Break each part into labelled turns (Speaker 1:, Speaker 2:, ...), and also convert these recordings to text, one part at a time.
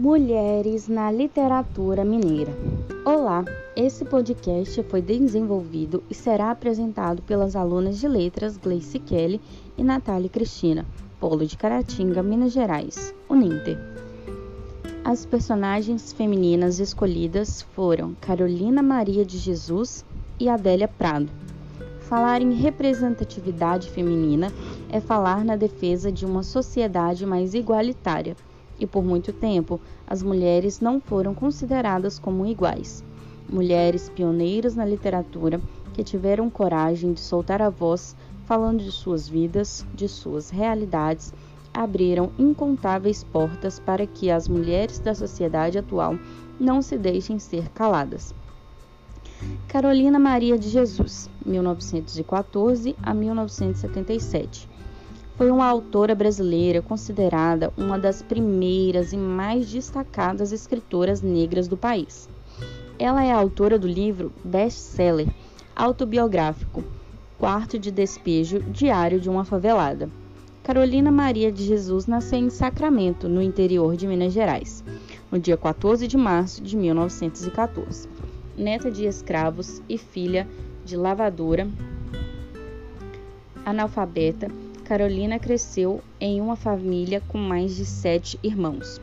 Speaker 1: Mulheres na literatura mineira. Olá, esse podcast foi desenvolvido e será apresentado pelas alunas de letras Gleice Kelly e Natália Cristina, Polo de Caratinga, Minas Gerais, Uninter. As personagens femininas escolhidas foram Carolina Maria de Jesus e Adélia Prado. Falar em representatividade feminina é falar na defesa de uma sociedade mais igualitária e por muito tempo as mulheres não foram consideradas como iguais. Mulheres pioneiras na literatura que tiveram coragem de soltar a voz falando de suas vidas, de suas realidades, abriram incontáveis portas para que as mulheres da sociedade atual não se deixem ser caladas. Carolina Maria de Jesus, 1914 a 1977 foi uma autora brasileira considerada uma das primeiras e mais destacadas escritoras negras do país. Ela é autora do livro best-seller autobiográfico Quarto de Despejo Diário de uma Favelada. Carolina Maria de Jesus nasceu em Sacramento, no interior de Minas Gerais, no dia 14 de março de 1914. Neta de escravos e filha de lavadora, analfabeta, Carolina cresceu em uma família com mais de sete irmãos.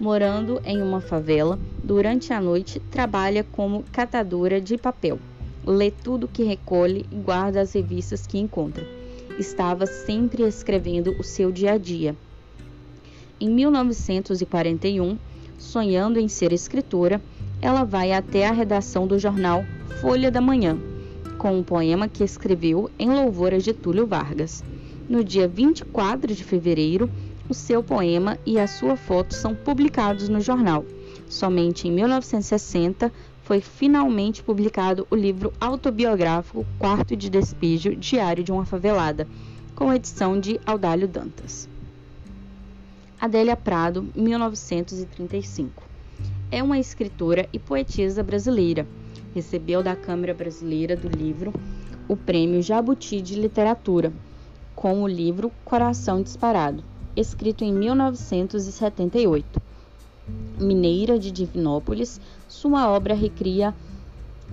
Speaker 1: Morando em uma favela, durante a noite trabalha como catadora de papel. Lê tudo que recolhe e guarda as revistas que encontra. Estava sempre escrevendo o seu dia a dia. Em 1941, sonhando em ser escritora, ela vai até a redação do jornal Folha da Manhã, com um poema que escreveu em louvor a Getúlio Vargas. No dia 24 de fevereiro, o seu poema e a sua foto são publicados no jornal. Somente em 1960 foi finalmente publicado o livro autobiográfico Quarto de Despejo Diário de uma Favelada, com edição de Audálio Dantas. Adélia Prado, 1935. É uma escritora e poetisa brasileira. Recebeu da Câmara Brasileira do Livro o Prêmio Jabuti de Literatura com o livro Coração Disparado, escrito em 1978. Mineira de Divinópolis, sua obra recria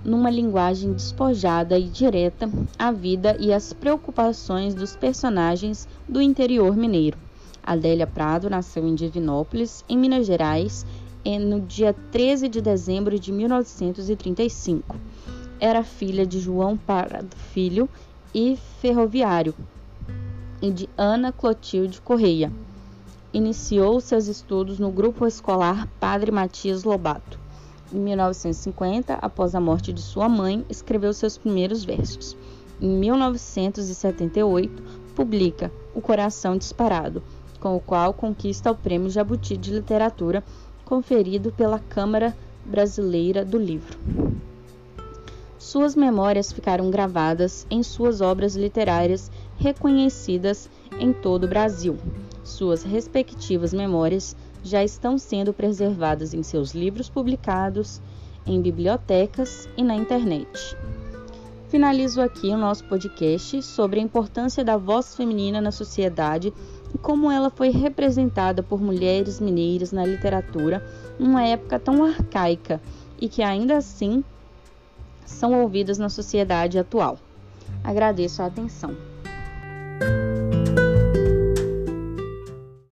Speaker 1: numa linguagem despojada e direta a vida e as preocupações dos personagens do interior mineiro. Adélia Prado nasceu em Divinópolis, em Minas Gerais, no dia 13 de dezembro de 1935. Era filha de João Prado Filho e ferroviário, e de Ana Clotilde Correia. Iniciou seus estudos no grupo escolar Padre Matias Lobato. Em 1950, após a morte de sua mãe, escreveu seus primeiros versos. Em 1978, publica O Coração Disparado, com o qual conquista o Prêmio Jabuti de Literatura, conferido pela Câmara Brasileira do Livro. Suas memórias ficaram gravadas em suas obras literárias reconhecidas em todo o Brasil. Suas respectivas memórias já estão sendo preservadas em seus livros publicados, em bibliotecas e na internet. Finalizo aqui o nosso podcast sobre a importância da voz feminina na sociedade e como ela foi representada por mulheres mineiras na literatura numa época tão arcaica e que ainda assim são ouvidas na sociedade atual. Agradeço a atenção.